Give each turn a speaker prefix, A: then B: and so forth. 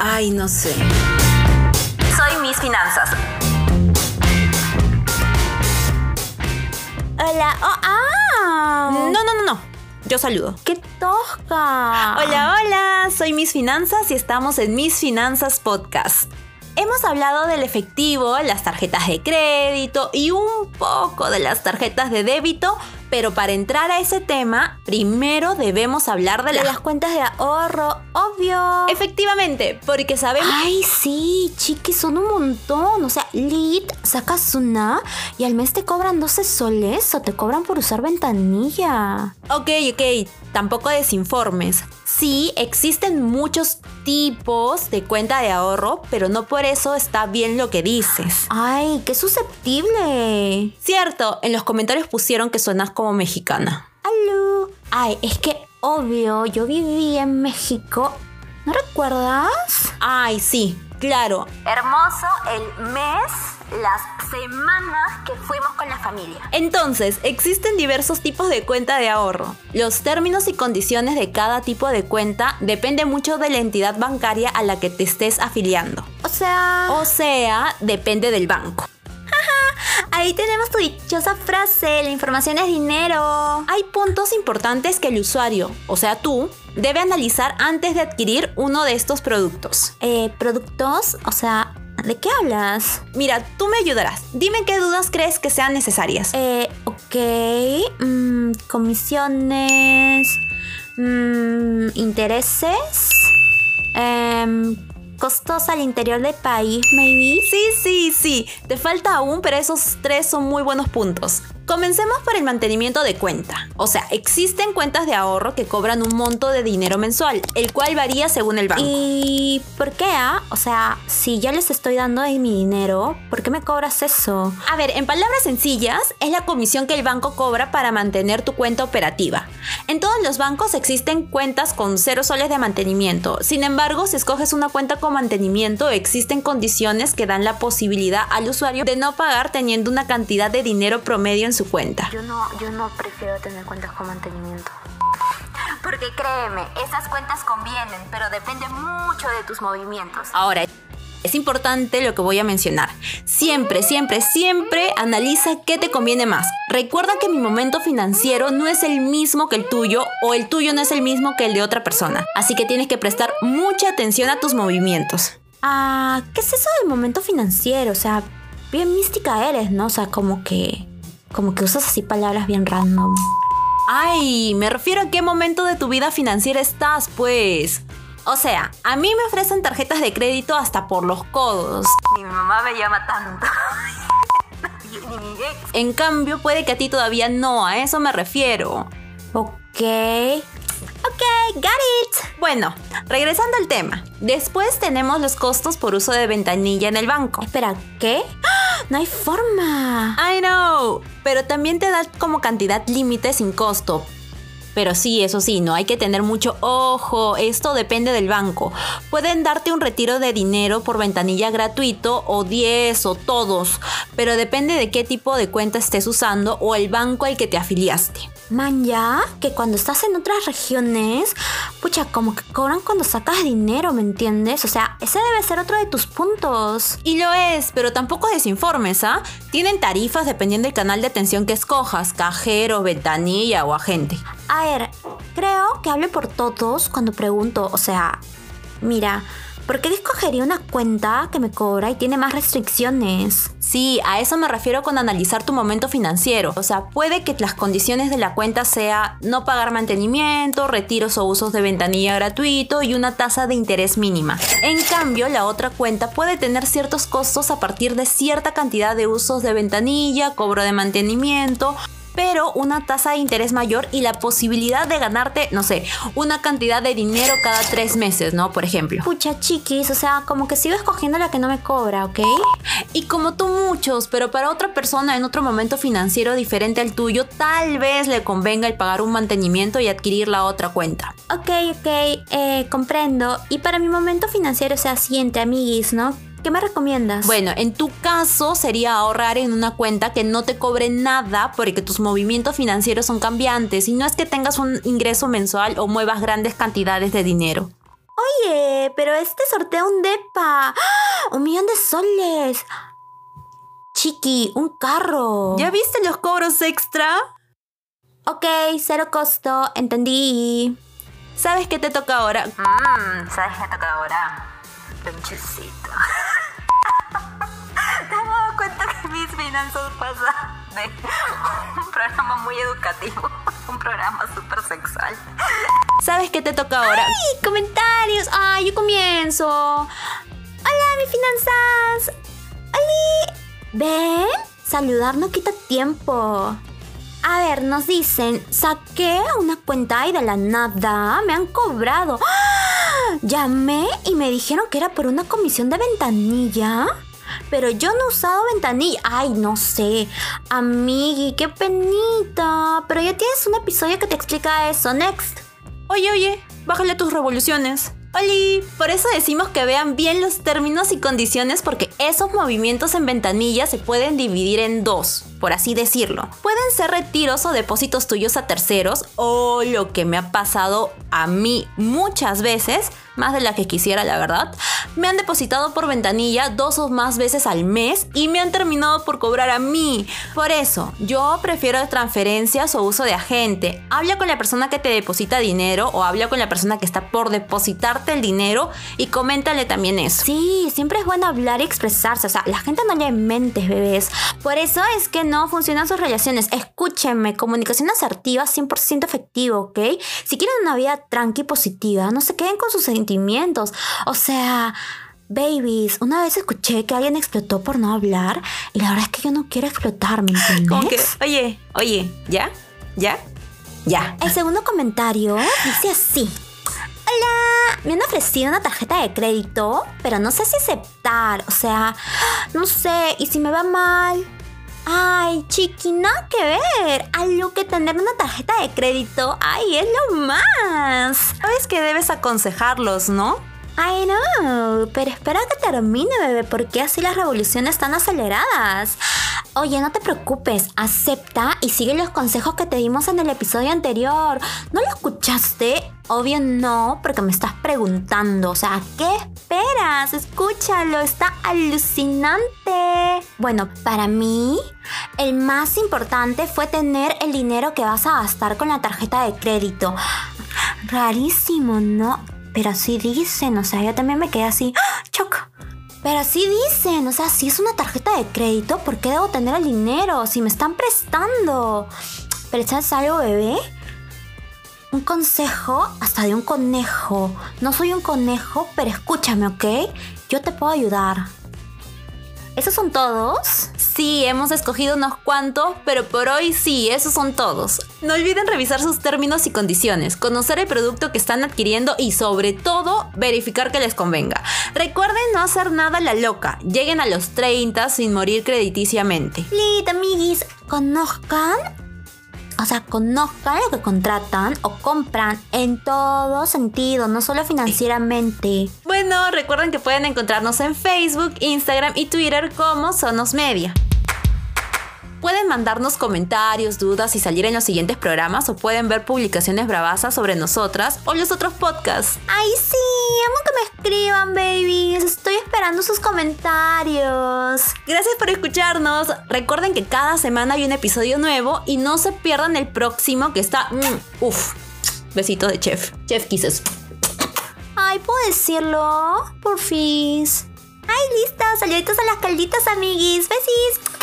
A: Ay, no sé.
B: Soy Miss Finanzas.
C: Hola. Oh, ah.
A: No, no, no, no. Yo saludo.
C: ¡Qué tosca!
A: Hola, hola. Soy Miss Finanzas y estamos en Miss Finanzas Podcast. Hemos hablado del efectivo, las tarjetas de crédito y un poco de las tarjetas de débito, pero para entrar a ese tema, primero debemos hablar de,
C: De
A: las...
C: las cuentas de ahorro, obvio.
A: Efectivamente, porque sabemos...
C: Ay, sí, chiqui, son un montón. O sea, Lit, sacas una y al mes te cobran 12 soles o te cobran por usar ventanilla.
A: Ok, ok, tampoco desinformes. Sí, existen muchos tipos de cuenta de ahorro, pero no por eso está bien lo que dices.
C: Ay, qué susceptible.
A: Cierto, en los comentarios pusieron que suenas como mexicana.
C: Aló. Ay, es que obvio, yo viví en México. ¿No recuerdas?
A: Ay, sí, claro.
B: Hermoso el mes, las semanas que fuimos familia.
A: Entonces, existen diversos tipos de cuenta de ahorro. Los términos y condiciones de cada tipo de cuenta depende mucho de la entidad bancaria a la que te estés afiliando.
C: O sea,
A: O sea, depende del banco.
C: ahí tenemos tu dichosa frase, la información es dinero.
A: Hay puntos importantes que el usuario, o sea tú, debe analizar antes de adquirir uno de estos productos.
C: Eh, productos, o sea, ¿de qué hablas?
A: Mira, tú me ayudarás. Dime qué dudas crees que sean necesarias.
C: Eh, ok. mm, comisiones. mm, intereses. em, costos al interior del país, maybe.
A: Sí, sí, sí. Te falta aún, pero esos tres son muy buenos puntos. Comencemos por el mantenimiento de cuenta. O sea, existen cuentas de ahorro que cobran un monto de dinero mensual, el cual varía según el banco.
C: ¿Y por qué? ah? O sea, si ya les estoy dando ahí mi dinero, ¿por qué me cobras eso?
A: A ver, en palabras sencillas, es la comisión que el banco cobra para mantener tu cuenta operativa. En todos los bancos existen cuentas con cero soles de mantenimiento. Sin embargo, si escoges una cuenta con mantenimiento, existen condiciones que dan la posibilidad al usuario de no pagar teniendo una cantidad de dinero promedio en su cuenta.
B: Yo no, yo no prefiero tener cuentas con mantenimiento. Porque créeme, esas cuentas convienen, pero depende mucho de tus movimientos.
A: Ahora, es importante lo que voy a mencionar. Siempre, siempre, siempre analiza qué te conviene más. Recuerda que mi momento financiero no es el mismo que el tuyo o el tuyo no es el mismo que el de otra persona. Así que tienes que prestar mucha atención a tus movimientos.
C: Ah, ¿qué es eso del momento financiero? O sea, bien mística eres, ¿no? O sea, como que. Como que usas así palabras bien random.
A: Ay, me refiero a qué momento de tu vida financiera estás, pues. O sea, a mí me ofrecen tarjetas de crédito hasta por los codos.
B: Mi mamá me llama tanto.
A: En cambio, puede que a ti todavía no, a eso me refiero.
C: Ok. Ok, got it.
A: Bueno, regresando al tema. Después tenemos los costos por uso de ventanilla en el banco.
C: Espera, ¿qué? ¡Ah! No hay forma.
A: I know, pero también te da como cantidad límite sin costo. Pero sí, eso sí, no hay que tener mucho ojo, esto depende del banco. Pueden darte un retiro de dinero por ventanilla gratuito o 10 o todos, pero depende de qué tipo de cuenta estés usando o el banco al que te afiliaste.
C: Man, ya, que cuando estás en otras regiones, pucha, como que cobran cuando sacas dinero, ¿me entiendes? O sea, ese debe ser otro de tus puntos.
A: Y lo es, pero tampoco desinformes, ¿ah? Tienen tarifas dependiendo del canal de atención que escojas, cajero, ventanilla o agente.
C: A ver, creo que hablo por todos cuando pregunto, o sea, mira, ¿por qué escogería una cuenta que me cobra y tiene más restricciones?
A: Sí, a eso me refiero con analizar tu momento financiero. O sea, puede que las condiciones de la cuenta sea no pagar mantenimiento, retiros o usos de ventanilla gratuito y una tasa de interés mínima. En cambio, la otra cuenta puede tener ciertos costos a partir de cierta cantidad de usos de ventanilla, cobro de mantenimiento pero una tasa de interés mayor y la posibilidad de ganarte, no sé, una cantidad de dinero cada tres meses, ¿no? Por ejemplo.
C: Pucha, chiquis, o sea, como que sigo escogiendo la que no me cobra, ¿ok?
A: Y como tú muchos, pero para otra persona en otro momento financiero diferente al tuyo, tal vez le convenga el pagar un mantenimiento y adquirir la otra cuenta.
C: Ok, ok, eh, comprendo. Y para mi momento financiero, o sea, siguiente, amiguis, ¿no? ¿Qué me recomiendas?
A: Bueno, en tu caso sería ahorrar en una cuenta que no te cobre nada porque tus movimientos financieros son cambiantes y no es que tengas un ingreso mensual o muevas grandes cantidades de dinero.
C: Oye, pero este sortea un depa. ¡Ah! Un millón de soles. Chiqui, un carro.
A: ¿Ya viste los cobros extra?
C: Ok, cero costo, entendí.
A: ¿Sabes qué te toca ahora?
B: Mmm, ¿sabes qué toca ahora? Pinchecito. ¿Te has dado cuenta que mis finanzas pasan de un programa muy educativo a un programa súper sexual?
A: ¿Sabes qué te toca ahora?
C: ¡Ay, comentarios! ¡Ay, yo comienzo! ¡Hola, mis finanzas! ¡Holi! ¿Ven? Saludar no quita tiempo. A ver, nos dicen, saqué una cuenta y de la nada me han cobrado. ¡Ah! Llamé y me dijeron que era por una comisión de ventanilla. Pero yo no he usado ventanilla. Ay, no sé. Amigui, qué penita. Pero ya tienes un episodio que te explica eso. Next.
A: Oye, oye, bájale tus revoluciones. ¡Oli! Por eso decimos que vean bien los términos y condiciones porque esos movimientos en ventanilla se pueden dividir en dos, por así decirlo. Pueden ser retiros o depósitos tuyos a terceros o lo que me ha pasado a mí muchas veces, más de la que quisiera la verdad, me han depositado por ventanilla dos o más veces al mes y me han terminado por cobrar a mí. Por eso, yo prefiero transferencias o uso de agente. Habla con la persona que te deposita dinero o habla con la persona que está por depositarte el dinero y coméntale también eso.
C: Sí, siempre es bueno hablar y expresarse. O sea, la gente no lee mentes, bebés. Por eso es que no funcionan sus relaciones. Escúchenme, comunicación asertiva 100% efectivo, ¿ok? Si quieren una vida tranqui positiva, no se queden con sus sentimientos. O sea, babies, una vez escuché que alguien explotó por no hablar y la verdad es que yo no quiero explotar, ¿me entiendes?
A: Que, oye, oye, ¿ya? ¿Ya? Ya.
C: El segundo comentario dice así. Hola, me han ofrecido una tarjeta de crédito, pero no sé si aceptar. O sea, no sé, ¿y si me va mal? Ay, chiqui, nada que ver. Algo que tener una tarjeta de crédito, ay, es lo más.
A: Sabes que debes aconsejarlos, ¿no?
C: I know, pero espera que termine, bebé, porque así las revoluciones están aceleradas. Oye, no te preocupes, acepta y sigue los consejos que te dimos en el episodio anterior. ¿No lo escuchaste? Obvio no, porque me estás preguntando. O sea, ¿qué esperas? Escúchalo, está alucinante. Bueno, para mí, el más importante fue tener el dinero que vas a gastar con la tarjeta de crédito. Rarísimo, ¿no? Pero así dicen, o sea, yo también me quedé así. Pero así dicen, o sea, si es una tarjeta de crédito, ¿por qué debo tener el dinero? Si me están prestando. Pero ¿sabes algo, bebé? Un consejo hasta de un conejo. No soy un conejo, pero escúchame, ¿ok? Yo te puedo ayudar. ¿Esos son todos?
A: Sí, hemos escogido unos cuantos, pero por hoy sí, esos son todos. No olviden revisar sus términos y condiciones, conocer el producto que están adquiriendo y sobre todo verificar que les convenga. Recuerden no hacer nada a la loca, lleguen a los 30 sin morir crediticiamente.
C: Listo, amiguis, conozcan o sea, conozcan lo que contratan o compran en todo sentido, no solo financieramente.
A: Bueno, recuerden que pueden encontrarnos en Facebook, Instagram y Twitter como Sonos Media. Pueden mandarnos comentarios, dudas y salir en los siguientes programas o pueden ver publicaciones bravasas sobre nosotras o los otros podcasts.
C: Ay, sí, amo que me escriban, babies. Estoy esperando sus comentarios.
A: Gracias por escucharnos. Recuerden que cada semana hay un episodio nuevo y no se pierdan el próximo que está... Mm, uf, besito de chef. Chef Kisses.
C: Ay, ¿puedo decirlo? Porfis. Ay, listo. Saluditos a las calditas, amiguis. Besis.